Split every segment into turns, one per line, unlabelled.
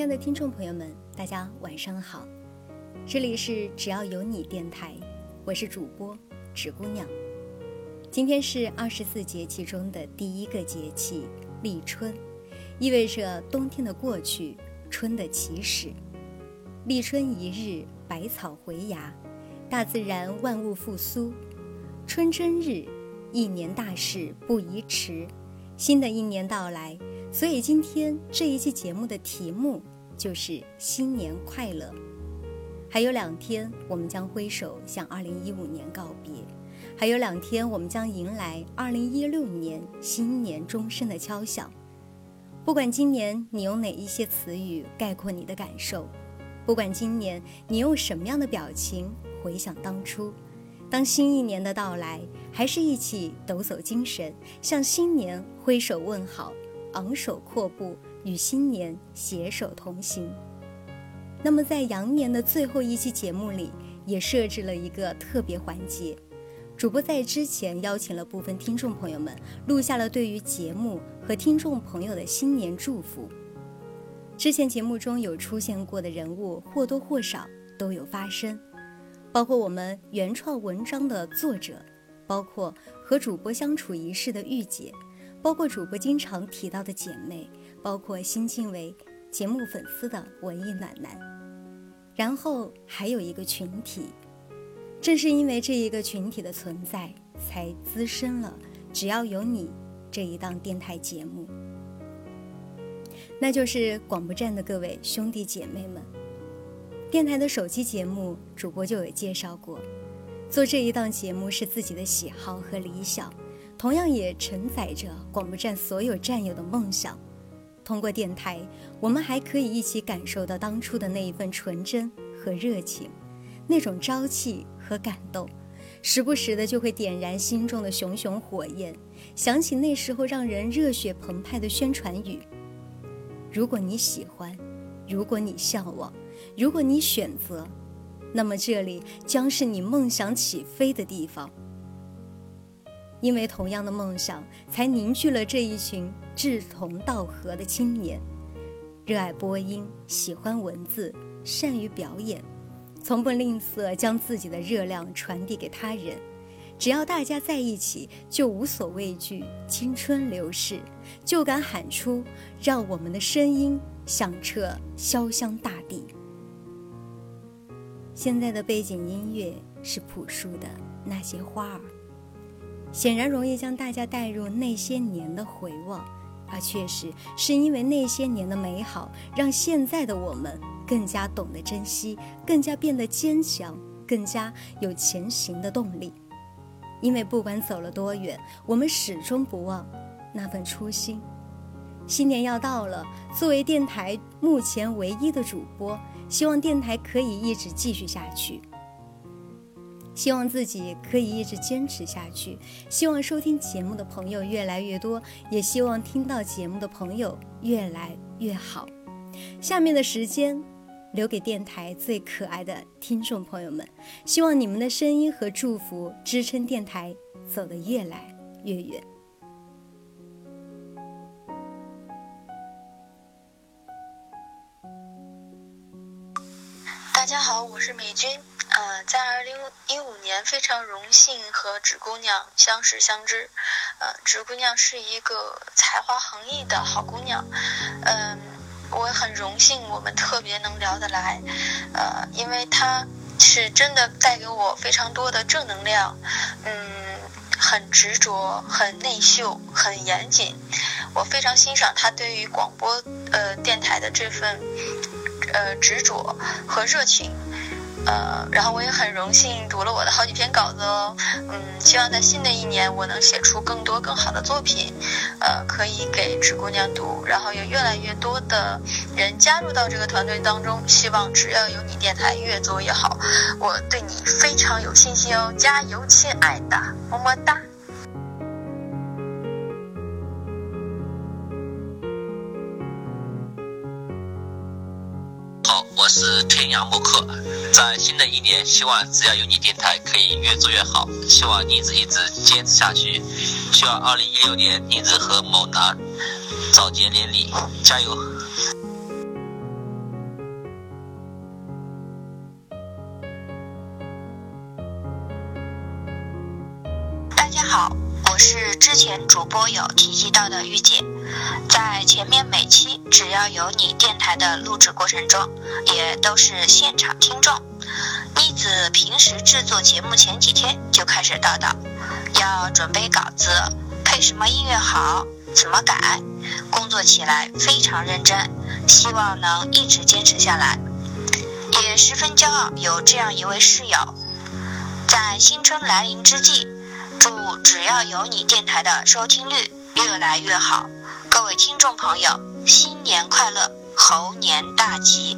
亲爱的听众朋友们，大家晚上好，这里是只要有你电台，我是主播纸姑娘。今天是二十四节气中的第一个节气立春，意味着冬天的过去，春的起始。立春一日，百草回芽，大自然万物复苏。春真日，一年大事不宜迟。新的一年到来。所以今天这一期节目的题目就是新年快乐。还有两天，我们将挥手向二零一五年告别；还有两天，我们将迎来二零一六年新年钟声的敲响。不管今年你用哪一些词语概括你的感受，不管今年你用什么样的表情回想当初，当新一年的到来，还是一起抖擞精神，向新年挥手问好。昂首阔步，与新年携手同行。那么，在羊年的最后一期节目里，也设置了一个特别环节。主播在之前邀请了部分听众朋友们，录下了对于节目和听众朋友的新年祝福。之前节目中有出现过的人物，或多或少都有发声，包括我们原创文章的作者，包括和主播相处一世的御姐。包括主播经常提到的姐妹，包括新晋为节目粉丝的文艺暖男，然后还有一个群体，正是因为这一个群体的存在，才滋生了只要有你这一档电台节目，那就是广播站的各位兄弟姐妹们。电台的手机节目，主播就有介绍过，做这一档节目是自己的喜好和理想。同样也承载着广播站所有战友的梦想。通过电台，我们还可以一起感受到当初的那一份纯真和热情，那种朝气和感动，时不时的就会点燃心中的熊熊火焰，想起那时候让人热血澎湃的宣传语：如果你喜欢，如果你向往，如果你选择，那么这里将是你梦想起飞的地方。因为同样的梦想，才凝聚了这一群志同道合的青年，热爱播音，喜欢文字，善于表演，从不吝啬将自己的热量传递给他人。只要大家在一起，就无所畏惧青春流逝，就敢喊出让我们的声音响彻潇湘大地。现在的背景音乐是朴树的那些花儿。显然容易将大家带入那些年的回望，而确实是因为那些年的美好，让现在的我们更加懂得珍惜，更加变得坚强，更加有前行的动力。因为不管走了多远，我们始终不忘那份初心。新年要到了，作为电台目前唯一的主播，希望电台可以一直继续下去。希望自己可以一直坚持下去，希望收听节目的朋友越来越多，也希望听到节目的朋友越来越好。下面的时间留给电台最可爱的听众朋友们，希望你们的声音和祝福支撑电台走得越来越远。
大家好，我是美军。呃，在二零一五年，非常荣幸和纸姑娘相识相知。呃，纸姑娘是一个才华横溢的好姑娘。嗯，我很荣幸我们特别能聊得来。呃，因为她是真的带给我非常多的正能量。嗯，很执着，很内秀，很严谨。我非常欣赏她对于广播呃电台的这份呃执着和热情。呃，然后我也很荣幸读了我的好几篇稿子哦，嗯，希望在新的一年我能写出更多更好的作品，呃，可以给纸姑娘读，然后有越来越多的人加入到这个团队当中，希望只要有你电台越做越好，我对你非常有信心哦，加油，亲爱的，么么哒。
是天涯墨客。在新的一年，希望只要有你电台可以越做越好，希望一直一直坚持下去，希望二零一六年一直和某男早结连理，加油！
是之前主播有提及到的御姐，在前面每期只要有你电台的录制过程中，也都是现场听众。妮子平时制作节目前几天就开始叨叨，要准备稿子，配什么音乐好，怎么改，工作起来非常认真，希望能一直坚持下来。也十分骄傲有这样一位室友，在新春来临之际，祝只要有你电台的收听率越来越好，各位听众朋友新年快乐，猴年大吉！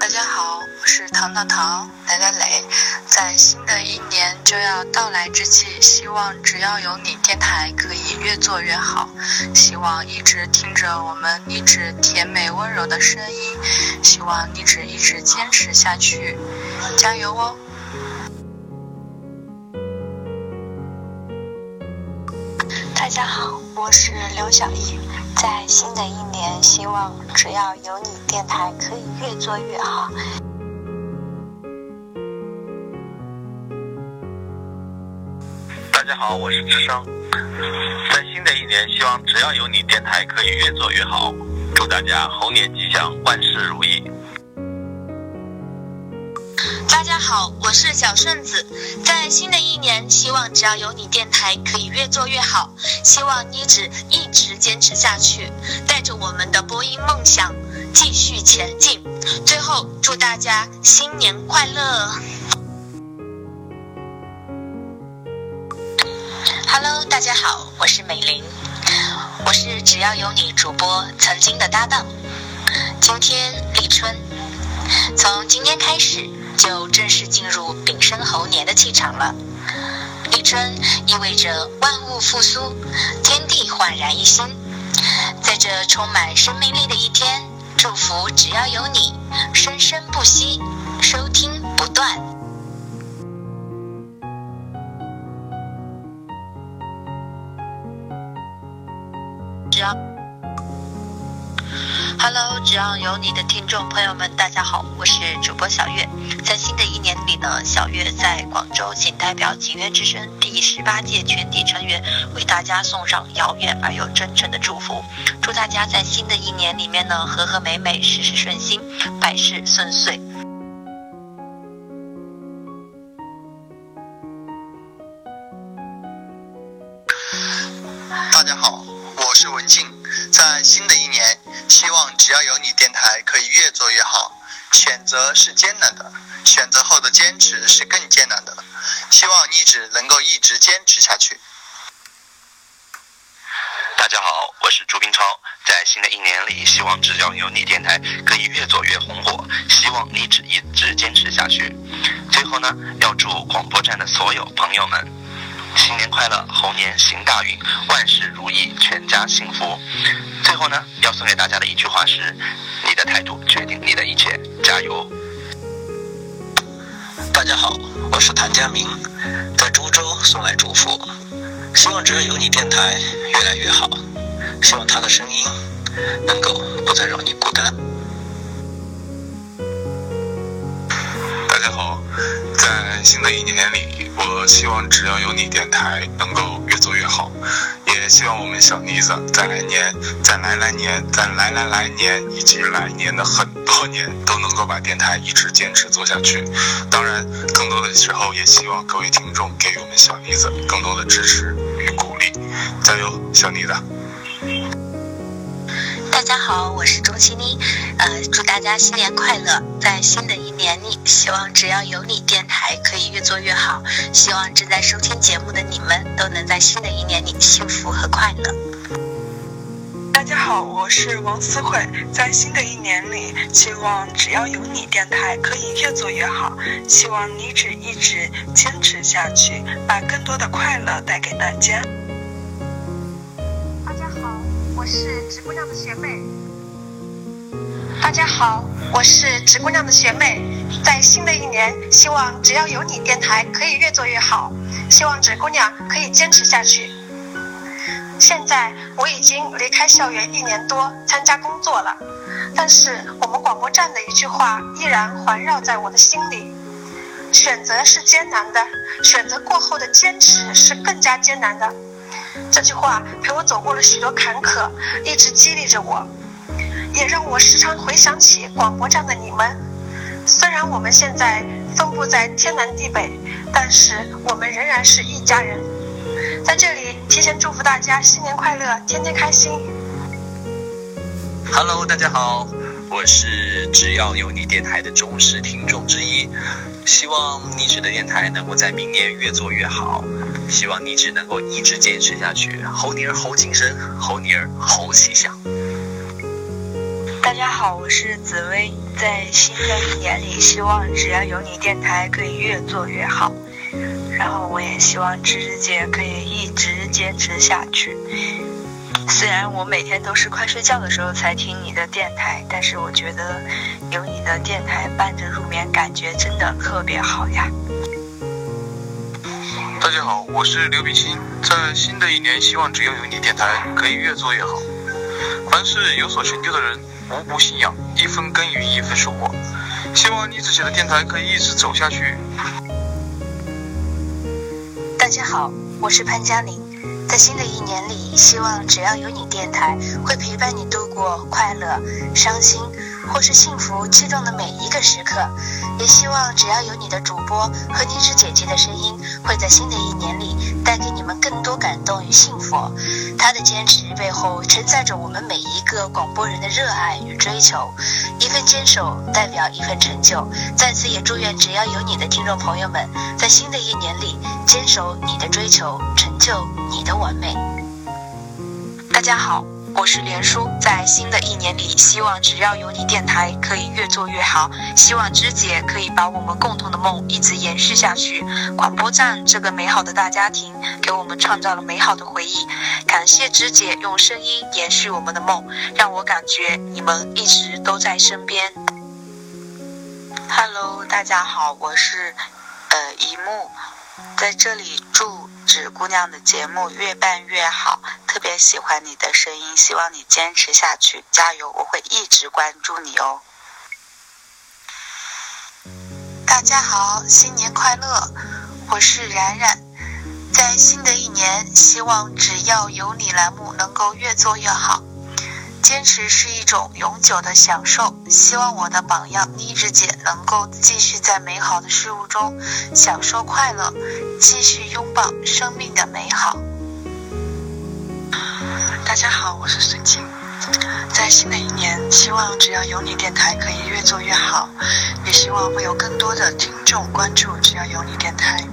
大家好，我是糖糖糖磊磊磊，在新的一年就要到来之际，希望只要有你电台可以越做越好，希望一直听着我们一直甜美温柔的声音，希望一直一直坚持下去，加油哦！
大家好，我是刘小艺。在新的一年，希望只要有你电台可以越做越好。
大家好，我是智生。在新的一年，希望只要有你电台可以越做越好。祝大家猴年吉祥，万事如意。
大家好，我是小顺子。在新的一年，希望只要有你电台可以越做越好。希望妮子一直坚持下去，带着我们的播音梦想继续前进。最后，祝大家新年快乐！Hello，大家好，我是美玲，我是只要有你主播曾经的搭档。今天立春，从今天开始。就正式进入丙申猴年的气场了。立春意味着万物复苏，天地焕然一新。在这充满生命力的一天，祝福只要有你，生生不息，收听不断。只要。Hello，只要有你的听众朋友们，大家好，我是主播小月。在新的一年里呢，小月在广州仅代表景苑之声第十八届全体成员，为大家送上遥远而又真诚的祝福。祝大家在新的一年里面呢，和和美美，事事顺心，百事顺遂。
在新的一年。希望只要有你电台可以越做越好。选择是艰难的，选择后的坚持是更艰难的。希望一直能够一直坚持下去。
大家好，我是朱冰超，在新的一年里，希望只要有你电台可以越做越红火。希望一直一直坚持下去。最后呢，要祝广播站的所有朋友们。新年快乐，猴年行大运，万事如意，全家幸福。最后呢，要送给大家的一句话是：你的态度决定你的一切，加油！
大家好，我是谭家明，在株洲送来祝福，希望只要有你电台越来越好，希望他的声音能够不再让你孤单。
大家好。在新的一年里，我希望只要有你电台能够越做越好，也希望我们小妮子在来年、在来来年、在来来来年以及来年的很多年都能够把电台一直坚持做下去。当然，更多的时候也希望各位听众给予我们小妮子更多的支持与鼓励，加油，小妮子！
大家好，我是钟欣妮，呃，祝大家新年快乐！在新的一年里，希望只要有你电台可以越做越好，希望正在收听节目的你们都能在新的一年里幸福和快乐。
大家好，我是王思慧，在新的一年里，希望只要有你电台可以越做越好，希望你只一直坚持下去，把更多的快乐带给大家。
我是直姑娘的学妹。
大家好，我是直姑娘的学妹。在新的一年，希望只要有你电台可以越做越好，希望直姑娘可以坚持下去。现在我已经离开校园一年多，参加工作了，但是我们广播站的一句话依然环绕在我的心里：选择是艰难的，选择过后的坚持是更加艰难的。这句话陪我走过了许多坎坷，一直激励着我，也让我时常回想起广播站的你们。虽然我们现在分布在天南地北，但是我们仍然是一家人。在这里提前祝福大家新年快乐，天天开心。
Hello，大家好，我是只要有你电台的忠实听众之一。希望励志的电台能够在明年越做越好，希望励志能够一直坚持下去。猴年猴精神，猴年猴气象。
大家好，我是紫薇，在新的一年里，希望只要有你电台可以越做越好。然后我也希望芝芝姐可以一直坚持下去。虽然我每天都是快睡觉的时候才听你的电台，但是我觉得有你的电台伴着入眠，感觉真的特别好呀。
大家好，我是刘炳新，在新的一年，希望只要有你电台可以越做越好。凡是有所成就的人，无不信仰一分耕耘一分收获。希望你自己的电台可以一直走下去。
大家好，我是潘嘉玲。在新的一年里，希望只要有你电台，会陪伴你度过快乐、伤心或是幸福、激动的每一个时刻。也希望只要有你的主播和你是姐姐的声音，会在新的一年里带给你们更多感动与幸福。他的坚持背后承载着我们每一个广播人的热爱与追求。一份坚守代表一份成就。在此也祝愿只要有你的听众朋友们，在新的一年里坚守你的追求，成就你的完美。
大家好，我是连叔，在新的一年里，希望只要有你电台可以越做越好，希望芝姐可以把我们共同的梦一直延续下去。广播站这个美好的大家庭，给我们创造了美好的回忆。感谢芝姐用声音延续我们的梦，让我感觉你们一直都在身边。
Hello，大家好，我是呃一木，在这里祝纸姑娘的节目越办越好，特别喜欢你的声音，希望你坚持下去，加油！我会一直关注你哦。
大家好，新年快乐！我是冉冉，在新的一年，希望只要有你栏目能够越做越好。坚持是一种永久的享受，希望我的榜样妮子姐能够继续在美好的事物中享受快乐，继续拥抱生命的美好。
大家好，我是孙静，在新的一年，希望只要有你电台可以越做越好，也希望会有更多的听众关注只要有你电台。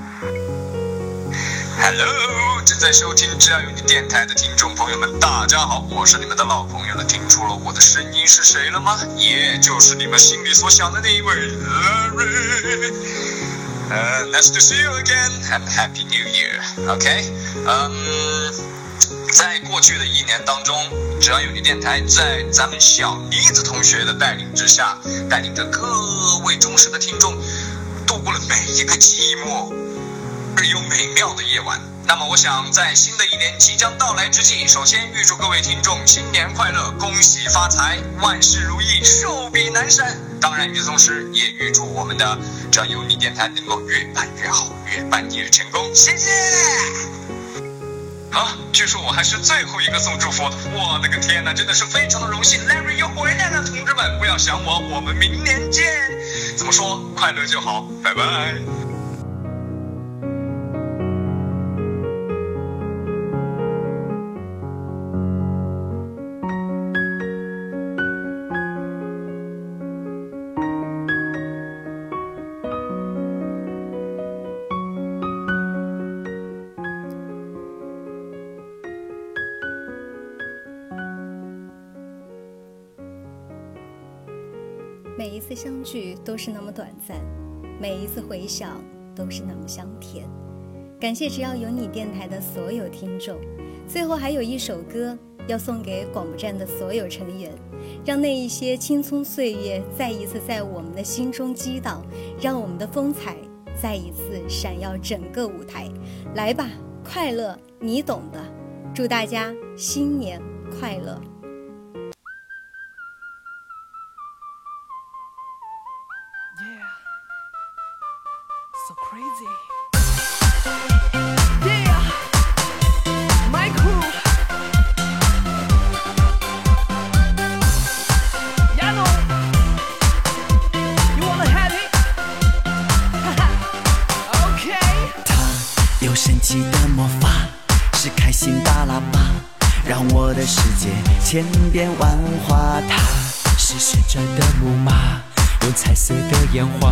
Hello，正在收听只要有你电台的听众朋友们，大家好，我是你们的老朋友了。听出了我的声音是谁了吗？也就是你们心里所想的那一位 Larry。呃、，Nice to see you again and Happy New Year。OK，嗯、在过去的一年当中，只要有你电台在咱们小妮子同学的带领之下，带领着各位忠实的听众，度过了每一个寂寞。而又美妙的夜晚。那么，我想在新的一年即将到来之际，首先预祝各位听众新年快乐，恭喜发财，万事如意，寿比南山。当然，与此同时，也预祝我们的只要有你电台能够越办越好，越办越成功。谢谢。好，据说我还是最后一个送祝福的，我的个天哪，真的是非常的荣幸，Larry 又回来了，同志们不要想我，我们明年见。怎么说，快乐就好，拜拜。
么短暂，每一次回想都是那么香甜。感谢只要有你电台的所有听众。最后还有一首歌要送给广播站的所有成员，让那一些青葱岁月再一次在我们的心中激荡，让我们的风采再一次闪耀整个舞台。来吧，快乐，你懂的。祝大家新年快乐！
千变万化。它是旋转的木马，用彩色的烟花，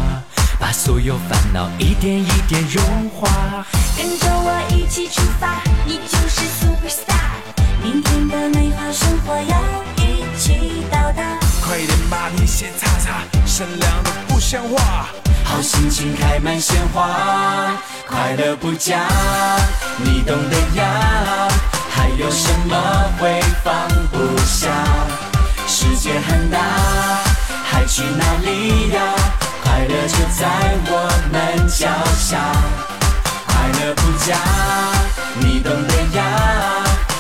把所有烦恼一点一点融化。
跟着我一起出发，你就是 super star。明天的美好生活要一起到达。
快点把你先擦擦，善良的不像话。
好心情开满鲜花，快乐不假，你懂得呀。还有什么会放不下？世界很大，还去哪里呀？快乐就在我们脚下。快乐不假，你懂得呀。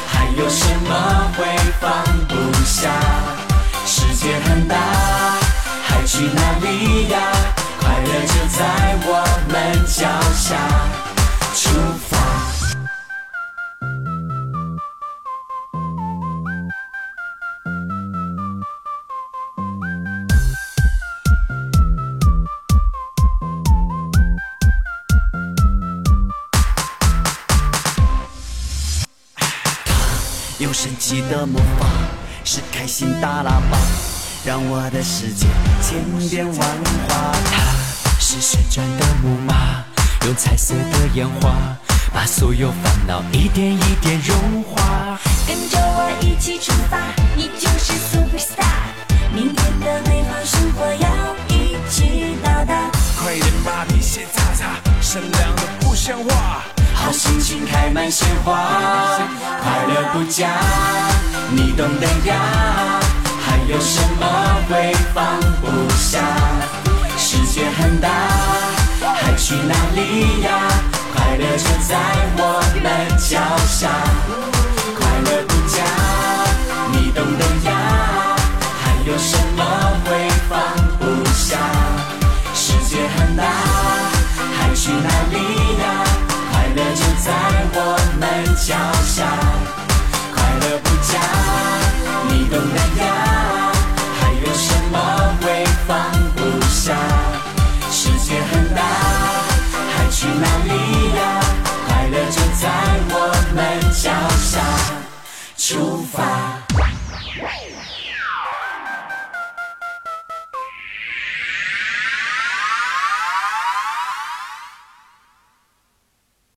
还有什么会放不下？世界很大，还去哪里呀？快乐就在我们脚下，神奇的魔法，是开心大喇叭，让我的世界千变万化。它是旋转的木马，用彩色的烟花，把所有烦恼一点一点融化。
跟着我一起出发，
满鲜花，快乐不假，你懂得呀。还有什么会放不下？世界很大，还去哪里呀？快乐就在我们脚下。脚下，快乐不假，你懂的呀。还有什么会放不下？世界很大，还去哪里呀？快乐就在我们脚下，出。